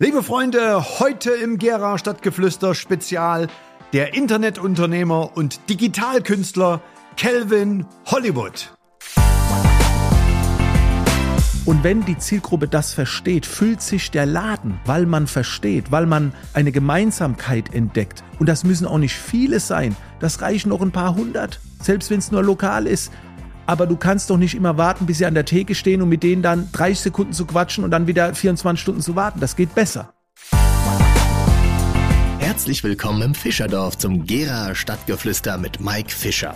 Liebe Freunde, heute im Gera Stadtgeflüster Spezial der Internetunternehmer und Digitalkünstler Kelvin Hollywood. Und wenn die Zielgruppe das versteht, füllt sich der Laden, weil man versteht, weil man eine Gemeinsamkeit entdeckt. Und das müssen auch nicht viele sein. Das reichen noch ein paar hundert, selbst wenn es nur lokal ist. Aber du kannst doch nicht immer warten, bis sie an der Theke stehen und mit denen dann 30 Sekunden zu quatschen und dann wieder 24 Stunden zu warten. Das geht besser. Herzlich willkommen im Fischerdorf zum Gera Stadtgeflüster mit Mike Fischer.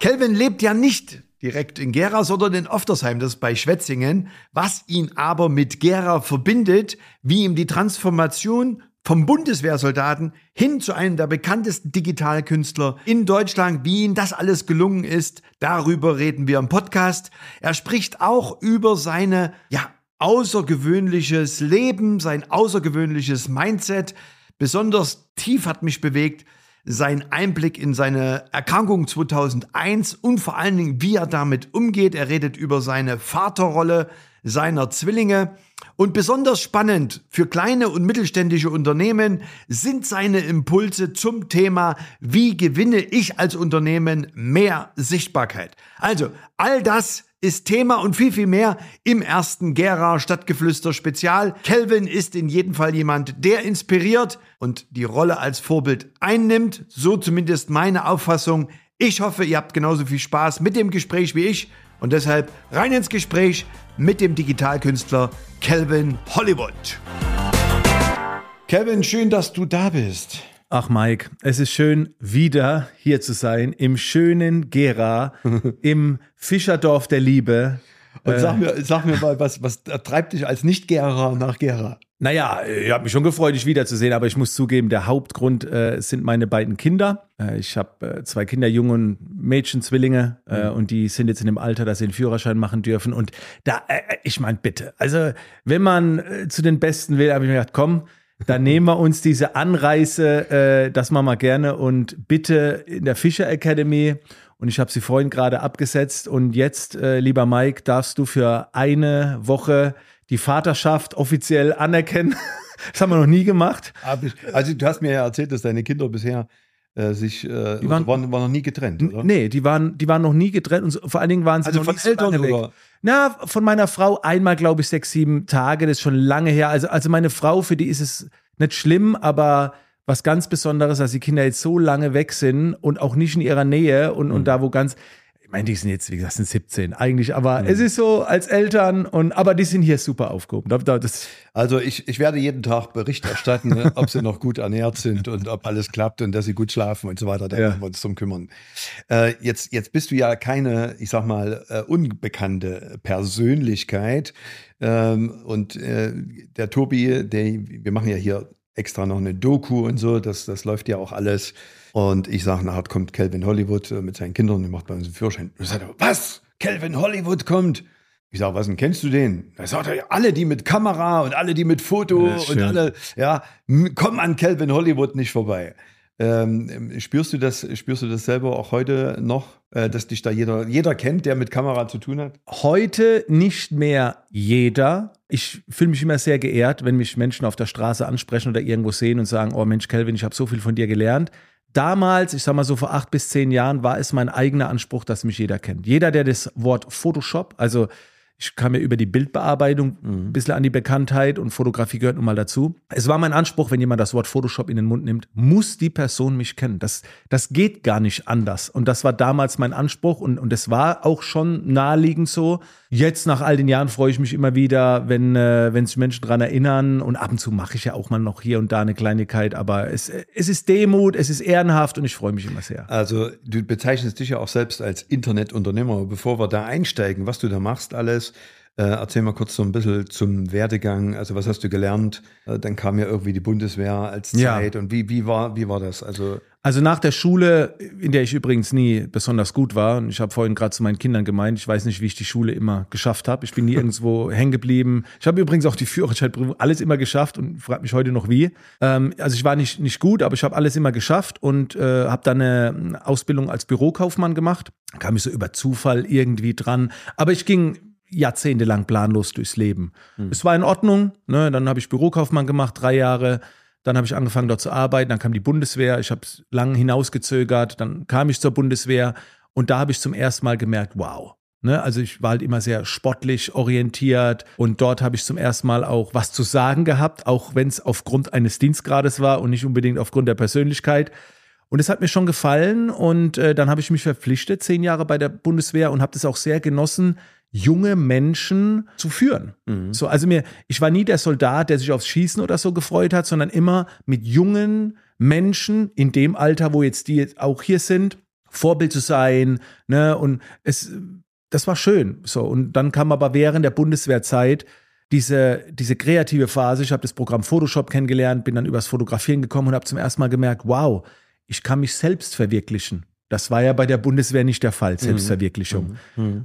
Kelvin lebt ja nicht direkt in Gera, sondern in Oftersheim, das ist bei Schwetzingen. Was ihn aber mit Gera verbindet, wie ihm die Transformation vom Bundeswehrsoldaten hin zu einem der bekanntesten Digitalkünstler in Deutschland, wie ihm das alles gelungen ist, darüber reden wir im Podcast. Er spricht auch über seine, ja, außergewöhnliches Leben, sein außergewöhnliches Mindset. Besonders tief hat mich bewegt sein Einblick in seine Erkrankung 2001 und vor allen Dingen, wie er damit umgeht. Er redet über seine Vaterrolle seiner Zwillinge. Und besonders spannend für kleine und mittelständische Unternehmen sind seine Impulse zum Thema, wie gewinne ich als Unternehmen mehr Sichtbarkeit. Also, all das ist Thema und viel, viel mehr im ersten Gera Stadtgeflüster Spezial. Kelvin ist in jedem Fall jemand, der inspiriert und die Rolle als Vorbild einnimmt. So zumindest meine Auffassung. Ich hoffe, ihr habt genauso viel Spaß mit dem Gespräch wie ich und deshalb rein ins Gespräch mit dem Digitalkünstler Kelvin Hollywood. Kelvin, schön, dass du da bist. Ach Mike, es ist schön, wieder hier zu sein, im schönen Gera, im Fischerdorf der Liebe. Und sag mir, sag mir mal, was, was treibt dich als Nicht-Gera nach Gera? Naja, ich habe mich schon gefreut, dich wiederzusehen, aber ich muss zugeben, der Hauptgrund äh, sind meine beiden Kinder. Äh, ich habe äh, zwei Kinder, Jungen, Mädchen, Zwillinge, äh, mhm. und die sind jetzt in dem Alter, dass sie einen Führerschein machen dürfen. Und da, äh, ich meine, bitte, also wenn man äh, zu den Besten will, habe ich mir gedacht, komm, dann nehmen wir uns diese Anreise, äh, das machen wir gerne und bitte in der Fischer Academy. Und ich habe sie vorhin gerade abgesetzt. Und jetzt, äh, lieber Mike, darfst du für eine Woche die Vaterschaft offiziell anerkennen. das haben wir noch nie gemacht. Also du hast mir ja erzählt, dass deine Kinder bisher äh, sich äh, die waren, waren, waren, noch nie getrennt, oder? Nee, die waren, die waren noch nie getrennt und vor allen Dingen waren sie also noch von nicht Eltern so weg. Na, von meiner Frau einmal, glaube ich, sechs, sieben Tage, das ist schon lange her. Also, also meine Frau, für die ist es nicht schlimm, aber was ganz Besonderes, dass die Kinder jetzt so lange weg sind und auch nicht in ihrer Nähe und, mhm. und da, wo ganz, meine, die sind jetzt, wie gesagt, sind 17 eigentlich, aber mhm. es ist so als Eltern und, aber die sind hier super aufgehoben. Das also ich, ich werde jeden Tag Bericht erstatten, ne, ob sie noch gut ernährt sind und ob alles klappt und dass sie gut schlafen und so weiter. Da ja. werden wir uns drum kümmern. Äh, jetzt, jetzt bist du ja keine, ich sag mal, äh, unbekannte Persönlichkeit. Ähm, und äh, der Tobi, der, wir machen ja hier extra noch eine Doku und so, das, das läuft ja auch alles. Und ich sage, nachher kommt Calvin Hollywood äh, mit seinen Kindern und macht bei uns einen Führerschein. Und ich sage, was? Calvin Hollywood kommt? Ich sage, was denn, kennst du den? Da sagt er, alle, die mit Kamera und alle, die mit Foto und alle, ja, kommen an Calvin Hollywood nicht vorbei. Ähm, spürst du das, spürst du das selber auch heute noch, äh, dass dich da jeder, jeder kennt, der mit Kamera zu tun hat? Heute nicht mehr jeder. Ich fühle mich immer sehr geehrt, wenn mich Menschen auf der Straße ansprechen oder irgendwo sehen und sagen, oh Mensch, Kelvin, ich habe so viel von dir gelernt. Damals, ich sag mal so vor acht bis zehn Jahren, war es mein eigener Anspruch, dass mich jeder kennt. Jeder, der das Wort Photoshop, also ich kam ja über die Bildbearbeitung mhm. ein bisschen an die Bekanntheit und Fotografie gehört nun mal dazu. Es war mein Anspruch, wenn jemand das Wort Photoshop in den Mund nimmt, muss die Person mich kennen. Das, das geht gar nicht anders. Und das war damals mein Anspruch und, und es war auch schon naheliegend so. Jetzt nach all den Jahren freue ich mich immer wieder, wenn, äh, wenn sich Menschen daran erinnern und ab und zu mache ich ja auch mal noch hier und da eine Kleinigkeit, aber es, es ist Demut, es ist ehrenhaft und ich freue mich immer sehr. Also du bezeichnest dich ja auch selbst als Internetunternehmer. Bevor wir da einsteigen, was du da machst alles, äh, erzähl mal kurz so ein bisschen zum Werdegang. Also was hast du gelernt? Äh, dann kam ja irgendwie die Bundeswehr als Zeit. Ja. Und wie, wie, war, wie war das? Also also nach der Schule, in der ich übrigens nie besonders gut war, und ich habe vorhin gerade zu meinen Kindern gemeint, ich weiß nicht, wie ich die Schule immer geschafft habe. Ich bin nie irgendwo hängen geblieben. Ich habe übrigens auch die Führerscheinprüfung alles immer geschafft und frage mich heute noch wie. Ähm, also ich war nicht, nicht gut, aber ich habe alles immer geschafft und äh, habe dann eine Ausbildung als Bürokaufmann gemacht. Kam ich so über Zufall irgendwie dran. Aber ich ging jahrzehntelang planlos durchs Leben. Es war in Ordnung. Ne? Dann habe ich Bürokaufmann gemacht, drei Jahre. Dann habe ich angefangen dort zu arbeiten. Dann kam die Bundeswehr. Ich habe es lang hinausgezögert. Dann kam ich zur Bundeswehr. Und da habe ich zum ersten Mal gemerkt, wow. Ne? Also ich war halt immer sehr sportlich orientiert. Und dort habe ich zum ersten Mal auch was zu sagen gehabt, auch wenn es aufgrund eines Dienstgrades war und nicht unbedingt aufgrund der Persönlichkeit. Und es hat mir schon gefallen und äh, dann habe ich mich verpflichtet, zehn Jahre bei der Bundeswehr und habe das auch sehr genossen, junge Menschen zu führen. So, also mir, ich war nie der Soldat, der sich aufs Schießen oder so gefreut hat, sondern immer mit jungen Menschen in dem Alter, wo jetzt die jetzt auch hier sind, Vorbild zu sein. Ne? Und es, das war schön. So, und dann kam aber während der Bundeswehrzeit diese, diese kreative Phase. Ich habe das Programm Photoshop kennengelernt, bin dann übers Fotografieren gekommen und habe zum ersten Mal gemerkt, wow, ich kann mich selbst verwirklichen. Das war ja bei der Bundeswehr nicht der Fall, Selbstverwirklichung.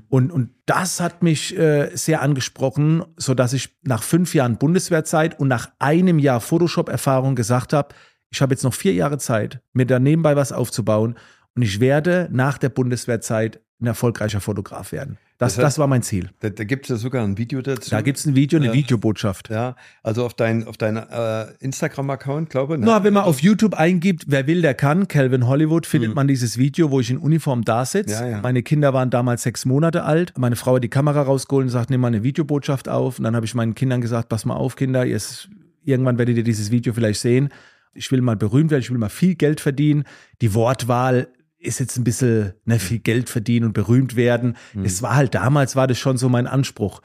Und, und das hat mich äh, sehr angesprochen, so dass ich nach fünf Jahren Bundeswehrzeit und nach einem Jahr Photoshop-Erfahrung gesagt habe, ich habe jetzt noch vier Jahre Zeit, mir da nebenbei was aufzubauen und ich werde nach der Bundeswehrzeit ein erfolgreicher Fotograf werden. Das, Das heißt- das war mein Ziel. Da, da gibt es ja sogar ein Video dazu. Da gibt es ein Video, eine Ja. Videobotschaft. Ja, also auf dein, auf dein äh, Instagram-Account, glaube ich. Ne? Na, wenn man auf YouTube eingibt, wer will, der kann, Calvin Hollywood, findet man dieses Video, wo ich in Uniform da sitze. Ja, ja. Meine Kinder waren damals sechs Monate alt. Meine Frau hat die Kamera rausgeholt und sagt, nimm mal eine Videobotschaft auf. Und dann habe ich meinen Kindern gesagt, pass mal auf, Kinder, ist, irgendwann werdet ihr dieses Video vielleicht sehen. Ich will mal berühmt werden, ich will mal viel Geld verdienen. Die Wortwahl ist jetzt ein bisschen ne, viel Geld verdienen und berühmt werden. Es war halt damals, war das schon so mein Anspruch.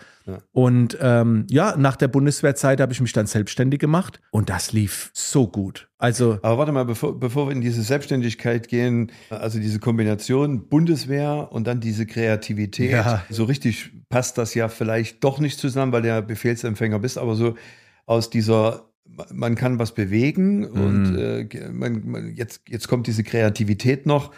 Und ähm, ja, nach der Bundeswehrzeit habe ich mich dann selbstständig gemacht und das lief so gut. Also Aber warte mal, bevor, bevor wir in diese Selbstständigkeit gehen, also diese Kombination Bundeswehr und dann diese Kreativität, Ja. so richtig passt das ja vielleicht doch nicht zusammen, weil du ja Befehlsempfänger bist, aber so aus dieser, man kann was bewegen und äh, man, man, jetzt, jetzt kommt diese Kreativität noch.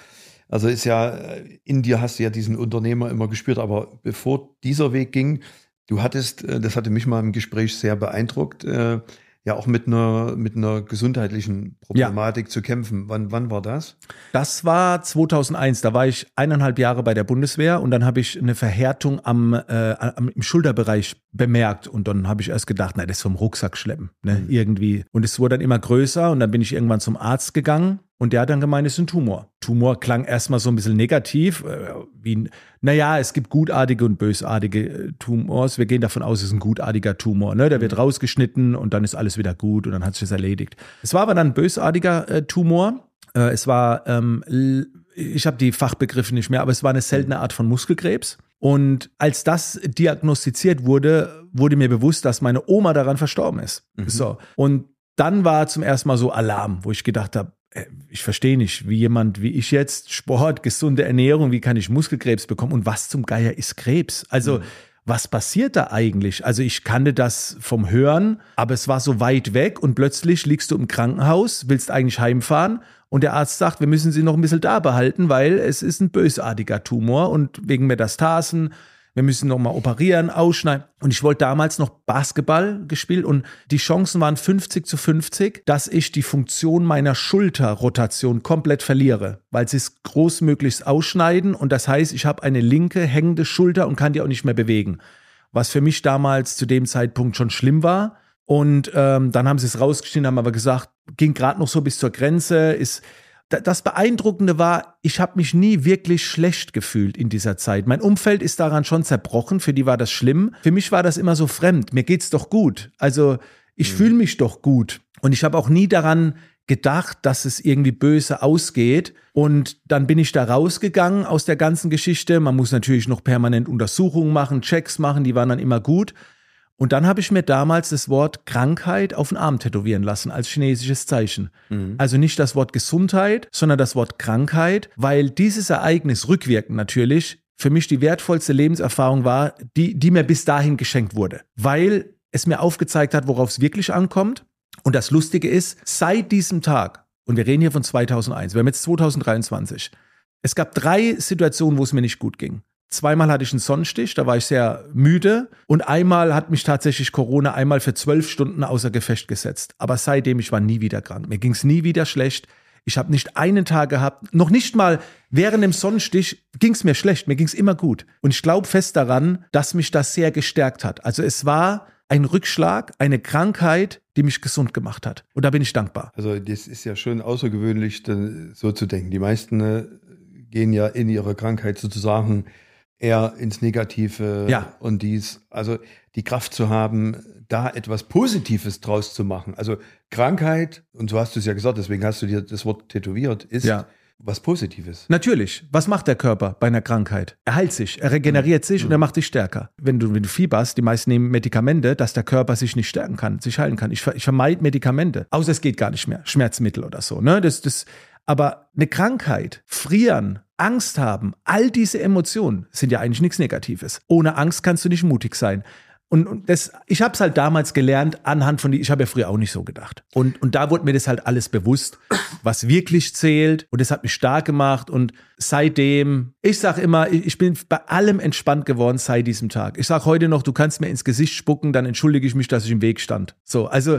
Also ist ja, äh, in dir hast du ja diesen Unternehmer immer gespürt, aber bevor dieser Weg ging, du hattest, äh, das hatte mich mal im Gespräch sehr beeindruckt, äh, ja auch mit einer, mit einer gesundheitlichen Problematik zu kämpfen. Wann, wann war das? Das war 2001, da war ich eineinhalb Jahre bei der Bundeswehr und dann habe ich eine Verhärtung am, äh, am, im Schulterbereich bemerkt und dann habe ich erst gedacht, na, das ist vom Rucksack schleppen, ne, irgendwie. Und es wurde dann immer größer und dann bin ich irgendwann zum Arzt gegangen und der hat dann gemeint, es ist ein Tumor. Tumor klang erstmal so ein bisschen negativ, äh, wie, naja, es gibt gutartige und bösartige äh, Tumors. Wir gehen davon aus, es ist ein gutartiger Tumor, ne, der wird rausgeschnitten und dann ist alles wieder gut und dann hat sich das erledigt. Es war aber dann ein bösartiger äh, Tumor. Äh, es war, ähm, ich habe die Fachbegriffe nicht mehr, aber es war eine seltene Art von Muskelkrebs. Und als das diagnostiziert wurde, wurde mir bewusst, dass meine Oma daran verstorben ist. So. Und dann war zum ersten Mal so Alarm, wo ich gedacht habe, ich verstehe nicht, wie jemand wie ich jetzt, Sport, gesunde Ernährung, wie kann ich Muskelkrebs bekommen und was zum Geier ist Krebs? Also, was passiert da eigentlich? Also ich kannte das vom Hören, aber es war so weit weg und plötzlich liegst du im Krankenhaus, willst eigentlich heimfahren und der Arzt sagt, wir müssen sie noch ein bisschen da behalten, weil es ist ein bösartiger Tumor und wegen Metastasen, wir müssen noch mal operieren, ausschneiden. Und ich wollte damals noch Basketball gespielt und die Chancen waren 50 zu 50, dass ich die Funktion meiner Schulterrotation komplett verliere, weil sie es großmöglichst ausschneiden und das heißt, ich habe eine linke hängende Schulter und kann die auch nicht mehr bewegen. Was für mich damals zu dem Zeitpunkt schon schlimm war. Und ähm, dann haben sie es rausgeschnitten, haben aber gesagt, ging gerade noch so bis zur Grenze, ist das Beeindruckende war, ich habe mich nie wirklich schlecht gefühlt in dieser Zeit. Mein Umfeld ist daran schon zerbrochen, für die war das schlimm. Für mich war das immer so fremd. Mir geht's doch gut. Also ich fühle mich doch gut. Und ich habe auch nie daran gedacht, dass es irgendwie böse ausgeht. Und dann bin ich da rausgegangen aus der ganzen Geschichte. Man muss natürlich noch permanent Untersuchungen machen, Checks machen, die waren dann immer gut. Und dann habe ich mir damals das Wort Krankheit auf den Arm tätowieren lassen als chinesisches Zeichen. Also nicht das Wort Gesundheit, sondern das Wort Krankheit, weil dieses Ereignis rückwirkend natürlich für mich die wertvollste Lebenserfahrung war, die, die mir bis dahin geschenkt wurde. Weil es mir aufgezeigt hat, worauf es wirklich ankommt. Und das Lustige ist, seit diesem Tag, und wir reden hier von 2001, wir haben jetzt 2023, es gab drei Situationen, wo es mir nicht gut ging. Zweimal hatte ich einen Sonnenstich, da war ich sehr müde. Und einmal hat mich tatsächlich Corona einmal für zwölf Stunden außer Gefecht gesetzt. Aber seitdem, ich war nie wieder krank. Mir ging es nie wieder schlecht. Ich habe nicht einen Tag gehabt, noch nicht mal während dem Sonnenstich ging es mir schlecht, mir ging es immer gut. Und ich glaube fest daran, dass mich das sehr gestärkt hat. Also es war ein Rückschlag, eine Krankheit, die mich gesund gemacht hat. Und da bin ich dankbar. Also das ist ja schon außergewöhnlich, so zu denken. Die meisten äh, gehen ja in ihrer Krankheit sozusagen eher ins Negative ja. und dies, also die Kraft zu haben, da etwas Positives draus zu machen. Also Krankheit, und so hast du es ja gesagt, deswegen hast du dir das Wort tätowiert, ist Ja. was Positives. Natürlich. Was macht der Körper bei einer Krankheit? Er heilt sich, er regeneriert sich und er macht dich stärker. Wenn du, wenn du fieberst, die meisten nehmen Medikamente, dass der Körper sich nicht stärken kann, sich heilen kann. Ich, ver- ich vermeide Medikamente. Außer es geht gar nicht mehr. Schmerzmittel oder so. Ne? Das, das, aber eine Krankheit, frieren, Angst haben, all diese Emotionen sind ja eigentlich nichts Negatives. Ohne Angst kannst du nicht mutig sein. Und, das, ich habe es halt damals gelernt anhand von die, ich habe ja früher auch nicht so gedacht. Und, und da wurde mir das halt alles bewusst, was wirklich zählt. Und das hat mich stark gemacht. Und seitdem, ich sage immer, ich ich bin bei allem entspannt geworden seit diesem Tag. Ich sage heute noch, du kannst mir ins Gesicht spucken, dann entschuldige ich mich, dass ich im Weg stand. So, also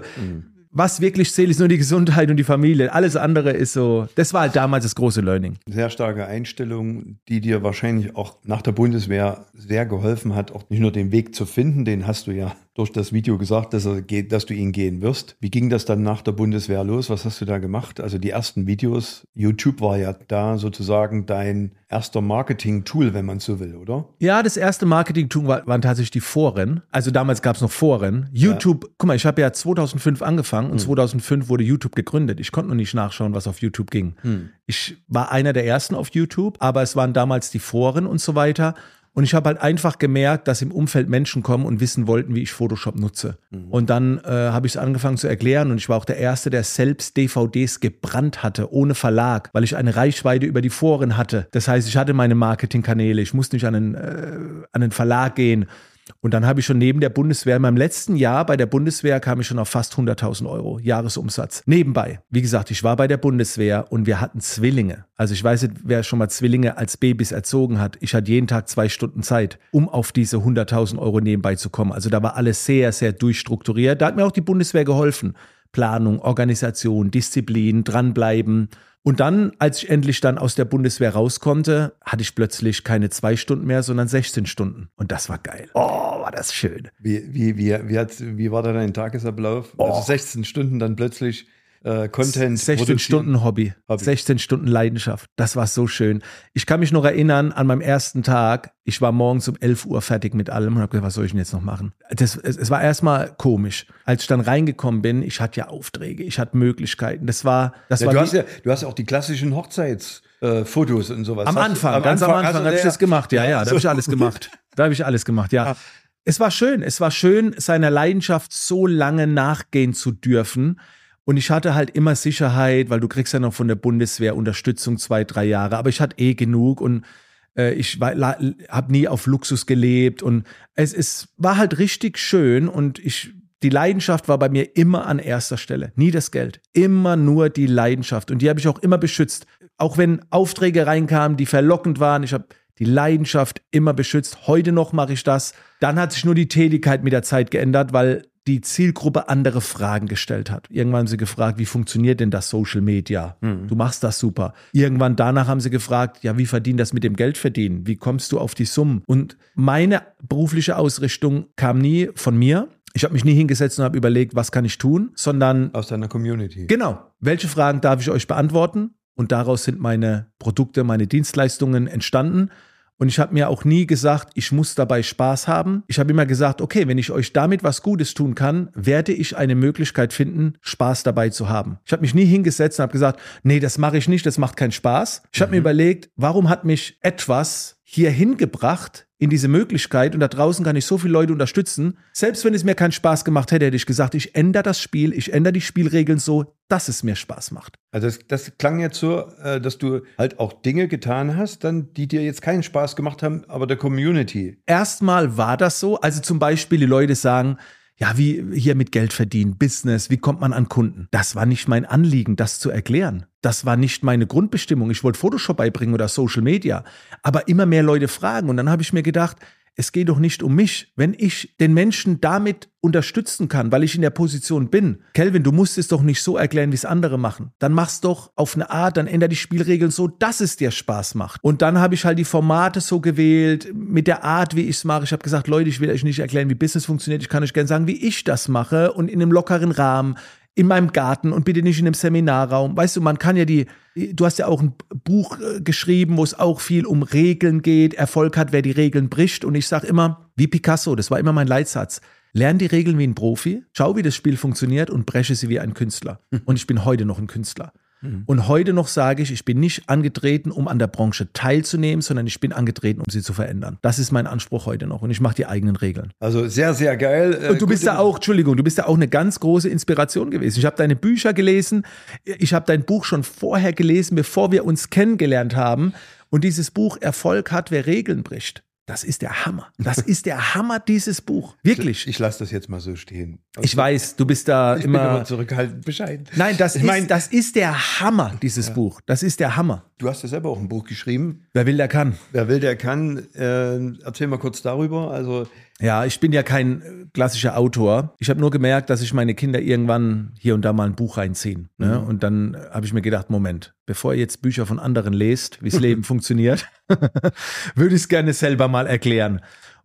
was wirklich zählt, ist nur die Gesundheit und die Familie. Alles andere ist so, das war halt damals das große Learning. Sehr starke Einstellung, die dir wahrscheinlich auch nach der Bundeswehr sehr geholfen hat, auch nicht nur den Weg zu finden, den hast du ja durch das Video gesagt, dass, er geht, dass du ihn gehen wirst. Wie ging das dann nach der Bundeswehr los? Was hast du da gemacht? Also die ersten Videos, YouTube war ja da sozusagen dein erster Marketing-Tool, wenn man so will, oder? Ja, das erste Marketing-Tool war, waren tatsächlich die Foren. Also damals gab es noch Foren. YouTube, guck mal, ich habe ja 2005 angefangen und 2005 wurde YouTube gegründet. Ich konnte noch nicht nachschauen, was auf YouTube ging. Ich war einer der ersten auf YouTube, aber es waren damals die Foren und so weiter. Und ich habe halt einfach gemerkt, dass im Umfeld Menschen kommen und wissen wollten, wie ich Photoshop nutze. Und dann äh, habe ich es angefangen zu erklären und ich war auch der Erste, der selbst DVDs gebrannt hatte, ohne Verlag, weil ich eine Reichweite über die Foren hatte. Das heißt, ich hatte meine Marketingkanäle, ich musste nicht an einen, äh, an einen Verlag gehen. Und dann habe ich schon neben der Bundeswehr, in meinem letzten Jahr bei der Bundeswehr kam ich schon auf fast 100.000 Euro Jahresumsatz. Nebenbei, wie gesagt, ich war bei der Bundeswehr und wir hatten Zwillinge. Also ich weiß nicht, wer schon mal Zwillinge als Babys erzogen hat. Ich hatte jeden Tag zwei Stunden Zeit, um auf diese 100.000 Euro nebenbei zu kommen. Also da war alles sehr, sehr durchstrukturiert. Da hat mir auch die Bundeswehr geholfen. Planung, Organisation, Disziplin, dranbleiben. Und dann, als ich endlich dann aus der Bundeswehr raus konnte, hatte ich plötzlich keine zwei Stunden mehr, sondern 16 Stunden. Und das war geil. Oh, war das schön. Wie, wie, wie, wie, hat, wie war da dein Tagesablauf? Also 16 Stunden dann plötzlich äh, Content 16 produzieren? Stunden Hobby, Hobby. 16 Stunden Leidenschaft. Das war so schön. Ich kann mich noch erinnern an meinem ersten Tag. Ich war morgens um 11 Uhr fertig mit allem und habe gesagt, was soll ich denn jetzt noch machen? Das, es, es war erstmal komisch. Als ich dann reingekommen bin, ich hatte ja Aufträge, ich hatte Möglichkeiten. Das war, das Ja, war du, hast ja, du hast ja auch die klassischen Hochzeitsfotos äh, Fotos und sowas. Am Anfang, ganz am Anfang habe ich das gemacht. Ja, ja, da habe ich so. alles gemacht. Da habe ich alles gemacht, ja. Es war schön, es war schön, seiner Leidenschaft so lange nachgehen zu dürfen. Und ich hatte halt immer Sicherheit, weil du kriegst ja noch von der Bundeswehr Unterstützung zwei, drei Jahre. Aber ich hatte eh genug und äh, ich habe nie auf Luxus gelebt. Und es, es war halt richtig schön und ich die Leidenschaft war bei mir immer an erster Stelle. Nie das Geld. Immer nur die Leidenschaft. Und die habe ich auch immer beschützt. Auch wenn Aufträge reinkamen, die verlockend waren. Ich habe die Leidenschaft immer beschützt. Heute noch mache ich das. Dann hat sich nur die Tätigkeit mit der Zeit geändert, weil die Zielgruppe andere Fragen gestellt hat. Irgendwann haben sie gefragt, wie funktioniert denn das Social Media? Du machst das super. Irgendwann danach haben sie gefragt, ja, wie verdient das mit dem Geld verdienen? Wie kommst du auf die Summen? Und meine berufliche Ausrichtung kam nie von mir. Ich habe mich nie hingesetzt und habe überlegt, was kann ich tun, sondern Aus deiner Community. Genau. Welche Fragen darf ich euch beantworten? Und daraus sind meine Produkte, meine Dienstleistungen entstanden. Und ich habe mir auch nie gesagt, ich muss dabei Spaß haben. Ich habe immer gesagt, okay, wenn ich euch damit was Gutes tun kann, werde ich eine Möglichkeit finden, Spaß dabei zu haben. Ich habe mich nie hingesetzt und habe gesagt, nee, das mache ich nicht, das macht keinen Spaß. Ich habe mir überlegt, warum hat mich etwas hier hingebracht in diese Möglichkeit und da draußen kann ich so viele Leute unterstützen. Selbst wenn es mir keinen Spaß gemacht hätte, hätte ich gesagt, ich ändere das Spiel, ich ändere die Spielregeln so, dass es mir Spaß macht. Also das, das klang jetzt so, äh, dass du halt auch Dinge getan hast, dann, die dir jetzt keinen Spaß gemacht haben, aber der Community. Erstmal war das so, also zum Beispiel die Leute sagen, ja, wie hier mit Geld verdienen, Business, wie kommt man an Kunden? Das war nicht mein Anliegen, das zu erklären. Das war nicht meine Grundbestimmung. Ich wollte Photoshop beibringen oder Social Media. Aber immer mehr Leute fragen. Und dann habe ich mir gedacht, es geht doch nicht um mich. Wenn ich den Menschen damit unterstützen kann, weil ich in der Position bin, Kelvin, du musst es doch nicht so erklären, wie es andere machen. Dann mach's doch auf eine Art, dann änder die Spielregeln so, dass es dir Spaß macht. Und dann habe ich halt die Formate so gewählt, mit der Art, wie ich es mache. Ich habe gesagt, Leute, ich will euch nicht erklären, wie Business funktioniert. Ich kann euch gerne sagen, wie ich das mache und in einem lockeren Rahmen in meinem Garten und bitte nicht in einem Seminarraum. Weißt du, man kann ja die, du hast ja auch ein Buch äh, geschrieben, wo es auch viel um Regeln geht. Erfolg hat, wer die Regeln bricht. Und ich sage immer, wie Picasso, das war immer mein Leitsatz. Lern die Regeln wie ein Profi, schau, wie das Spiel funktioniert und breche sie wie ein Künstler. Und ich bin heute noch ein Künstler. Und heute noch sage ich, ich bin nicht angetreten, um an der Branche teilzunehmen, sondern ich bin angetreten, um sie zu verändern. Das ist mein Anspruch heute noch. Und ich mache die eigenen Regeln. Also sehr, sehr geil. Äh, Und du bist gute- da auch, Entschuldigung, du bist da auch eine ganz große Inspiration gewesen. Ich habe deine Bücher gelesen, ich habe dein Buch schon vorher gelesen, bevor wir uns kennengelernt haben. Und dieses Buch Erfolg hat, wer Regeln bricht. Das ist der Hammer. Das ist der Hammer, dieses Buch. Wirklich. Ich lasse das jetzt mal so stehen. Also, Ich weiß, du bist da ich bin immer. zurückhaltend bescheiden. Nein, das, Ich ist, mein- das ist der Hammer, dieses Buch. Das ist der Hammer. Du hast ja selber auch ein Buch geschrieben. Wer will, der kann. Wer will, der kann. Äh, erzähl mal kurz darüber. Also Ja, ich bin ja kein äh, klassischer Autor. Ich habe nur gemerkt, dass sich meine Kinder irgendwann hier und da mal ein Buch reinziehen. Ne? Und dann äh, habe ich mir gedacht, Moment, bevor ihr jetzt Bücher von anderen lest, wie's Leben funktioniert, würde ich es gerne selber mal erklären.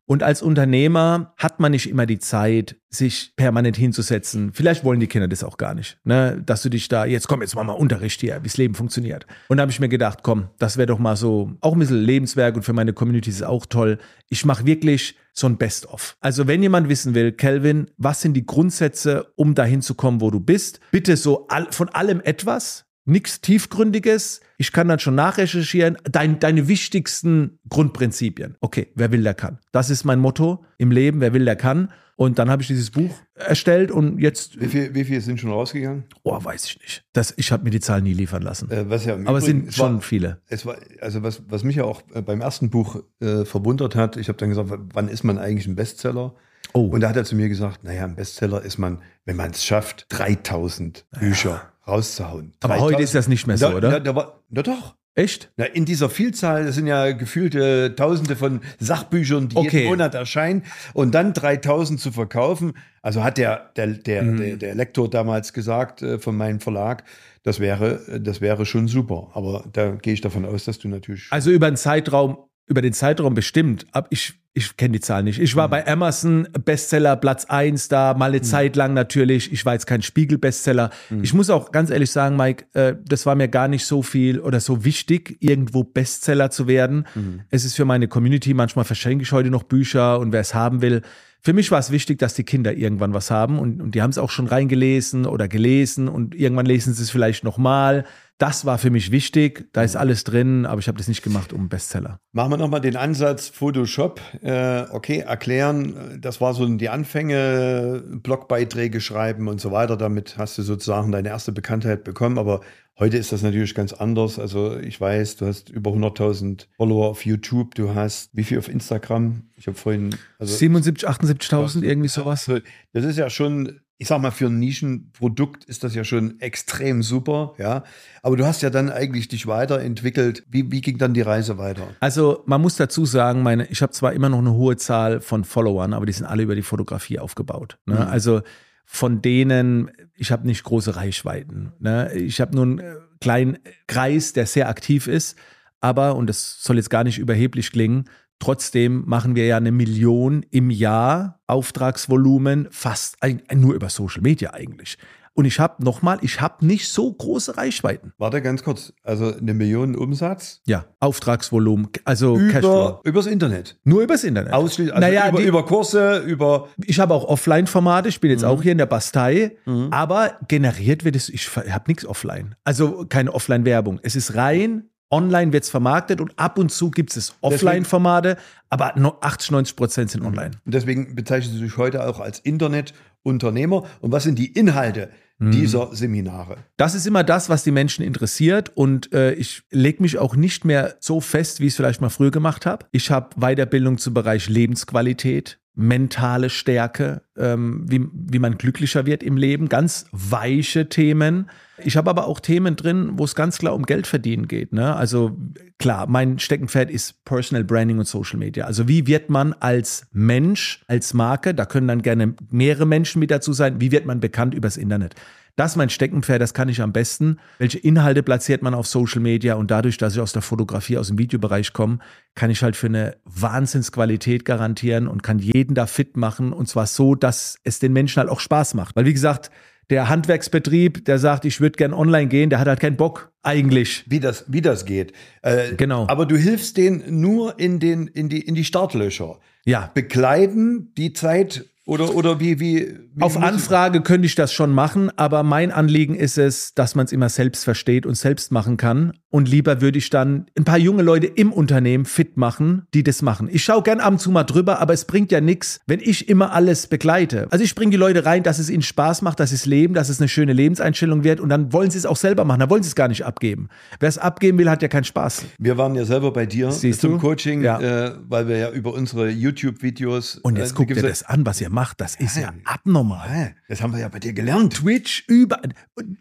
Und als Unternehmer hat man nicht immer die Zeit, sich permanent hinzusetzen. Vielleicht wollen die Kinder das auch gar nicht, ne? dass du dich da, jetzt komm, jetzt mach mal Unterricht hier, wie's Leben funktioniert. Und da habe ich mir gedacht, komm, das wäre doch mal so, auch ein bisschen Lebenswerk und für meine Community ist es auch toll. Ich mache wirklich so ein Best-of. Also wenn jemand wissen will, Kelvin, was sind die Grundsätze, um dahin zu kommen, wo du bist? Bitte so all, von allem etwas, nichts Tiefgründiges. Ich kann dann schon nachrecherchieren. Dein, deine wichtigsten Grundprinzipien. Okay, wer will, der kann. Das ist mein Motto im Leben. Wer will, der kann. Und dann habe ich dieses Buch erstellt und jetzt, wie viel, wie viel sind schon rausgegangen? oh, weiß ich nicht. Das, ich habe mir die Zahlen nie liefern lassen. Äh, was ja Aber es sind es schon War, viele. es war, also was, was mich ja auch äh, beim ersten Buch äh, verwundert hat, ich habe dann gesagt, wann ist man eigentlich ein Bestseller? Oh. Und da hat er zu mir gesagt, naja, ein Bestseller ist man, wenn man es schafft, 3000 Bücher rauszuhauen. Aber 3000. heute ist das nicht mehr so, da, oder? Da, da war, na doch. Echt? Na, in dieser Vielzahl, das sind ja gefühlte Tausende von Sachbüchern, die Okay. jeden Monat erscheinen. Und dann 3000 zu verkaufen, also hat der, der, der, Mhm. der, der Lektor damals gesagt äh, von meinem Verlag, das wäre, äh, das wäre schon super. Aber da gehe ich davon aus, dass du natürlich. Also über den Zeitraum, über den Zeitraum bestimmt. Ab ich ich kenne die Zahlen nicht. Ich war bei Amazon Bestseller Platz 1 da, mal eine Zeit lang natürlich. Ich war jetzt kein Spiegel-Bestseller. Ich muss auch ganz ehrlich sagen, Mike, äh, das war mir gar nicht so viel oder so wichtig, irgendwo Bestseller zu werden. Es ist für meine Community, manchmal verschenke ich heute noch Bücher und wer es haben will. Für mich war es wichtig, dass die Kinder irgendwann was haben und, und die haben es auch schon reingelesen oder gelesen und irgendwann lesen sie es vielleicht nochmal. Das war für mich wichtig. Da ist alles drin, aber ich habe das nicht gemacht um Bestseller. Machen wir nochmal den Ansatz Photoshop. Äh, okay, erklären. Das war so die Anfänge, Blogbeiträge schreiben und so weiter. Damit hast du sozusagen deine erste Bekanntheit bekommen. Aber heute ist das natürlich ganz anders. Also ich weiß, du hast über 100.000 Follower auf YouTube. Du hast wie viel auf Instagram? Ich habe vorhin. Also 77, 78.000, irgendwie sowas. das ist ja schon, ich sag mal, für ein Nischenprodukt ist das ja schon extrem super, ja. Aber du hast ja dann eigentlich dich weiterentwickelt. Wie, wie ging dann die Reise weiter? Also man muss dazu sagen, meine, ich habe zwar immer noch eine hohe Zahl von Followern, aber die sind alle über die Fotografie aufgebaut. Ne? Also von denen, ich habe nicht große Reichweiten. Ne? Ich habe nur einen äh, kleinen Kreis, der sehr aktiv ist, aber, und das soll jetzt gar nicht überheblich klingen, trotzdem machen wir ja eine Million im Jahr Auftragsvolumen, fast nur über Social Media eigentlich. Und ich habe nochmal, ich habe nicht so große Reichweiten. Warte ganz kurz. Also eine Million Umsatz Ja, Auftragsvolumen, also Cashflow. über, übers Internet. Nur übers Internet. Ausschließlich, also naja, über, die, über Kurse, über. ich habe auch Offline-Formate. Ich bin jetzt Mhm. auch hier in der Bastei. Aber generiert wird es, ich habe nichts offline. Also keine Offline-Werbung. Es ist rein, online wird es vermarktet und ab und zu gibt es Offline-Formate, aber no- 80, 90 Prozent sind online. Und deswegen bezeichnest du dich heute auch als Internetunternehmer. Und was sind die Inhalte Mhm. dieser Seminare? Das ist immer das, was die Menschen interessiert und äh, ich lege mich auch nicht mehr so fest, wie ich es vielleicht mal früher gemacht habe. Ich habe Weiterbildung zum Bereich Lebensqualität, mentale Stärke, ähm, wie, wie man glücklicher wird im Leben, ganz weiche Themen. Ich habe aber auch Themen drin, wo es ganz klar um Geld verdienen geht. Ne? Also klar, mein Steckenpferd ist Personal Branding und Social Media. Also wie wird man als Mensch, als Marke, da können dann gerne mehrere Menschen mit dazu sein, wie wird man bekannt übers Internet? Das ist mein Steckenpferd, das kann ich am besten. Welche Inhalte platziert man auf Social Media? Und dadurch, dass ich aus der Fotografie, aus dem Videobereich komme, kann ich halt für eine Wahnsinnsqualität garantieren und kann jeden da fit machen. Und zwar so, dass es den Menschen halt auch Spaß macht. Weil wie gesagt, der Handwerksbetrieb, der sagt, ich würde gern online gehen, der hat halt keinen Bock eigentlich. Wie das, wie das geht. Äh, Genau. Aber du hilfst denen nur in, den, in, die, in die Startlöcher. Ja. Bekleiden die Zeit oder, oder wie, wie, wie Auf Anfrage könnte ich das schon machen, aber mein Anliegen ist es, dass man es immer selbst versteht und selbst machen kann. Und lieber würde ich dann ein paar junge Leute im Unternehmen fit machen, die das machen. Ich schaue gern ab und zu mal drüber, aber es bringt ja nichts, wenn ich immer alles begleite. Also ich bringe die Leute rein, dass es ihnen Spaß macht, dass sie es leben, dass es eine schöne Lebenseinstellung wird und dann wollen sie es auch selber machen, dann wollen sie es gar nicht abgeben. Wer es abgeben will, hat ja keinen Spaß. Wir waren ja selber bei dir Siehst zum du? Coaching, Ja. äh, weil wir ja über unsere YouTube-Videos. Und jetzt äh, guckt ihr das an, was ihr macht. Das ist ja Nein. abnormal. Das haben wir ja bei dir gelernt. Twitch über,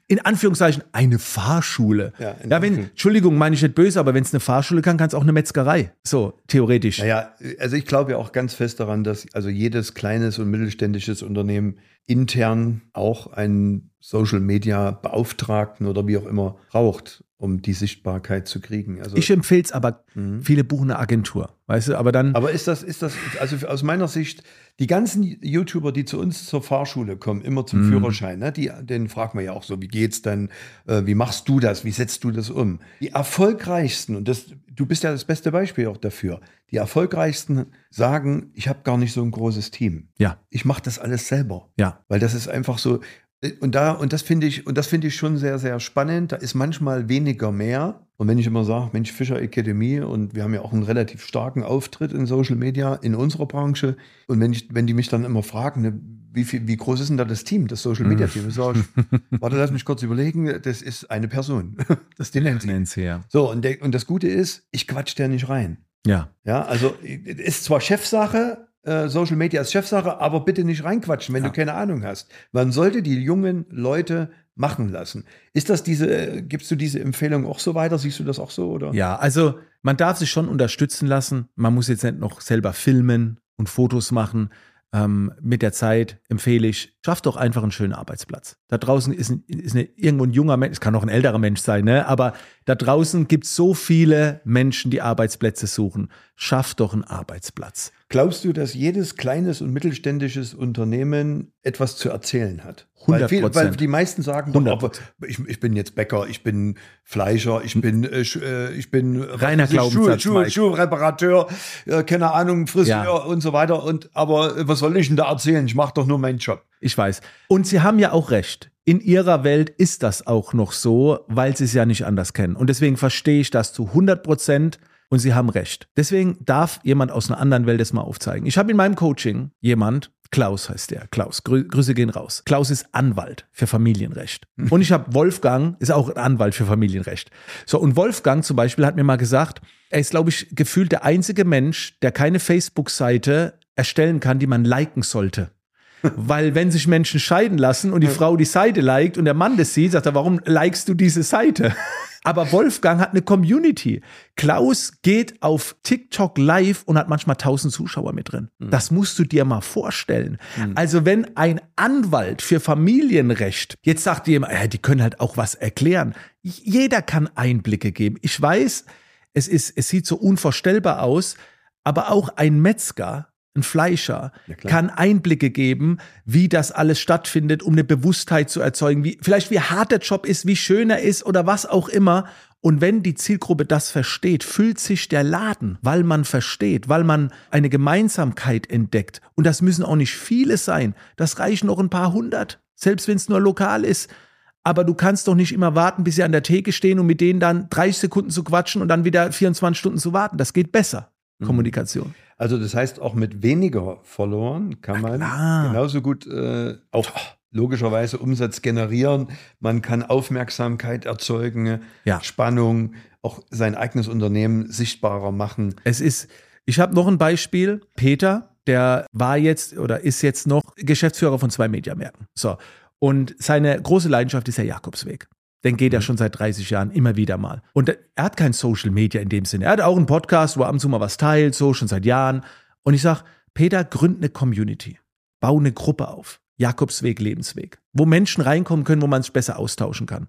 in Anführungszeichen, eine Fahrschule. Ja, Ja, wenn, Entschuldigung, meine ich nicht böse, aber wenn es eine Fahrschule kann, kann es auch eine Metzgerei. So, theoretisch. Naja, also ich glaube ja auch ganz fest daran, dass also jedes kleines und mittelständisches Unternehmen intern auch einen Social Media Beauftragten oder wie auch immer braucht, um die Sichtbarkeit zu kriegen. Also, Ich empfehle es aber, Mhm. viele buchen eine Agentur. Weißt du, aber dann, aber ist das, ist das, also aus meiner Sicht, die ganzen YouTuber, die zu uns zur Fahrschule kommen, immer zum Mhm. Führerschein, ne, die, den fragen wir ja auch so, wie geht's dann, äh, wie machst du das, wie setzt du das um? Die erfolgreichsten, und das, du bist ja das beste Beispiel auch dafür, die erfolgreichsten sagen, ich habe gar nicht so ein großes Team. ja, Ich mache das alles selber. ja. Weil das ist einfach so. Und da, und das finde ich, und das finde ich schon sehr, sehr spannend. Da ist manchmal weniger mehr. Und wenn ich immer sage, Mensch, Fischer Academy, und wir haben ja auch einen relativ starken Auftritt in Social Media in unserer Branche. Und wenn ich, wenn die mich dann immer fragen, ne, wie viel, wie groß ist denn da das Team, das Social Media Team? Ich sage, warte, lass mich kurz überlegen, das ist eine Person. Das ist die Nancy. Nancy, ja. So, und, der, und das Gute ist, ich quatsch der nicht rein. Ja. Ja, also ist zwar Chefsache, äh, Social Media ist Chefsache, aber bitte nicht reinquatschen, wenn Ja. du keine Ahnung hast. Man sollte die jungen Leute machen lassen. Ist das diese, äh, gibst du diese Empfehlung auch so weiter? Siehst du das auch so? Oder? Ja, also man darf sich schon unterstützen lassen. Man muss jetzt nicht noch selber filmen und Fotos machen. Ähm, mit der Zeit empfehle ich, schafft doch einfach einen schönen Arbeitsplatz. Da draußen ist, ein, ist eine, irgendwo ein junger Mensch, es kann auch ein älterer Mensch sein, ne? aber da draußen gibt es so viele Menschen, die Arbeitsplätze suchen. Schafft doch einen Arbeitsplatz. Glaubst du, dass jedes kleines und mittelständisches Unternehmen etwas zu erzählen hat? 100%. Weil, viel, weil die meisten sagen, doch, 100%. aber ich, ich bin jetzt Bäcker, ich bin Fleischer, ich bin, äh, äh, ich bin Reiner Glaubenssatz, Schuh, Schuh. Schuhreparateur, äh, keine Ahnung, Friseur Ja. und so weiter. Und aber äh, was soll ich denn da erzählen? Ich mache doch nur meinen Job. Ich weiß. Und Sie haben ja auch recht. In Ihrer Welt ist das auch noch so, weil Sie es ja nicht anders kennen. Und deswegen verstehe ich das zu 100 Prozent. Und Sie haben recht. Deswegen darf jemand aus einer anderen Welt das mal aufzeigen. Ich habe in meinem Coaching jemand, Klaus heißt der, Klaus, Grü Grüße gehen raus. Klaus ist Anwalt für Familienrecht. Und ich habe Wolfgang, ist auch ein Anwalt für Familienrecht. So, und Wolfgang zum Beispiel hat mir mal gesagt, er ist, glaube ich, gefühlt der einzige Mensch, der keine Facebook-Seite erstellen kann, die man liken sollte. Weil wenn sich Menschen scheiden lassen und die Frau die Seite liked und der Mann das sieht, sagt er, warum likest du diese Seite? Aber Wolfgang hat eine Community. Klaus geht auf TikTok live und hat manchmal 1000 Zuschauer mit drin. Das musst du dir mal vorstellen. Also wenn ein Anwalt für Familienrecht, jetzt sagt jemand, äh, die können halt auch was erklären. Jeder kann Einblicke geben. Ich weiß, es ist, es sieht so unvorstellbar aus, aber auch ein Metzger, ein Fleischer, klar. kann Einblicke geben, wie das alles stattfindet, um eine Bewusstheit zu erzeugen, wie, vielleicht wie hart der Job ist, wie schön er ist oder was auch immer. Und wenn die Zielgruppe das versteht, füllt sich der Laden, weil man versteht, weil man eine Gemeinsamkeit entdeckt. Und das müssen auch nicht viele sein. Das reichen noch ein paar hundert, selbst wenn es nur lokal ist. Aber du kannst doch nicht immer warten, bis sie an der Theke stehen und mit denen dann 30 Sekunden zu quatschen und dann wieder 24 Stunden zu warten. Das geht besser. Kommunikation. Also das heißt, auch mit weniger Followern kann man genauso gut äh, auch logischerweise Umsatz generieren. Man kann Aufmerksamkeit erzeugen, Ja. Spannung, auch sein eigenes Unternehmen sichtbarer machen. Es ist, ich habe noch ein Beispiel. Peter, der war jetzt oder ist jetzt noch Geschäftsführer von zwei Mediamärkten. So. Und seine große Leidenschaft ist der Jakobsweg. Den geht er schon seit 30 Jahren immer wieder mal. Und er hat kein Social Media in dem Sinne. Er hat auch einen Podcast, wo er ab und zu mal was teilt, so schon seit Jahren. Und ich sage, Peter, gründ eine Community. Bau eine Gruppe auf. Jakobsweg, Lebensweg. Wo Menschen reinkommen können, wo man es besser austauschen kann.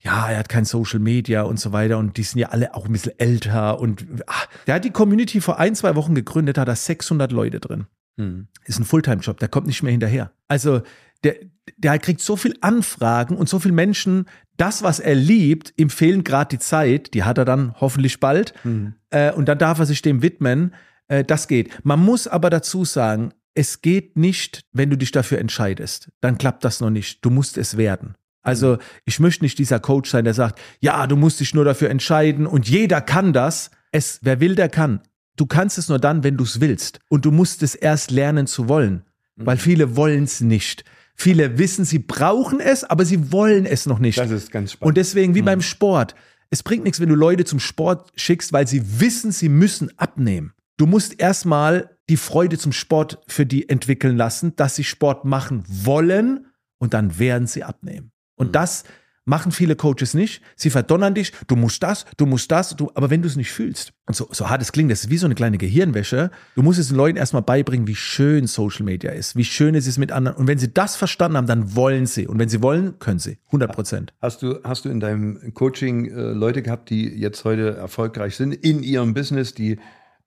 Ja, er hat kein Social Media und so weiter und die sind ja alle auch ein bisschen älter und ach, der hat die Community vor ein, zwei Wochen gegründet, hat da 600 Leute drin. Hm. Ist ein Fulltime-Job, der kommt nicht mehr hinterher. Also der, der kriegt so viel Anfragen und so viele Menschen, das, was er liebt, ihm fehlen gerade die Zeit, die hat er dann hoffentlich bald, Hm. äh, und dann darf er sich dem widmen. Äh, das geht. Man muss aber dazu sagen, es geht nicht, wenn du dich dafür entscheidest. Dann klappt das noch nicht. Du musst es werden. Also ich möchte nicht dieser Coach sein, der sagt, ja, du musst dich nur dafür entscheiden und jeder kann das. Es, wer will, der kann. Du kannst es nur dann, wenn du es willst. Und du musst es erst lernen zu wollen. Weil viele wollen es nicht. Viele wissen, sie brauchen es, aber sie wollen es noch nicht. Das ist ganz spannend. Und deswegen, wie beim Sport, es bringt nichts, wenn du Leute zum Sport schickst, weil sie wissen, sie müssen abnehmen. Du musst erstmal die Freude zum Sport für die entwickeln lassen, dass sie Sport machen wollen und dann werden sie abnehmen. Und das machen viele Coaches nicht. Sie verdonnern dich, du musst das, du musst das, du, aber wenn du es nicht fühlst, und so, so hart es klingt, das ist wie so eine kleine Gehirnwäsche, du musst es den Leuten erstmal beibringen, wie schön Social Media ist, wie schön es ist mit anderen. Und wenn sie das verstanden haben, dann wollen sie. Und wenn sie wollen, können sie. 100 Prozent. Hast du, hast du in deinem Coaching äh, Leute gehabt, die jetzt heute erfolgreich sind in ihrem Business, die,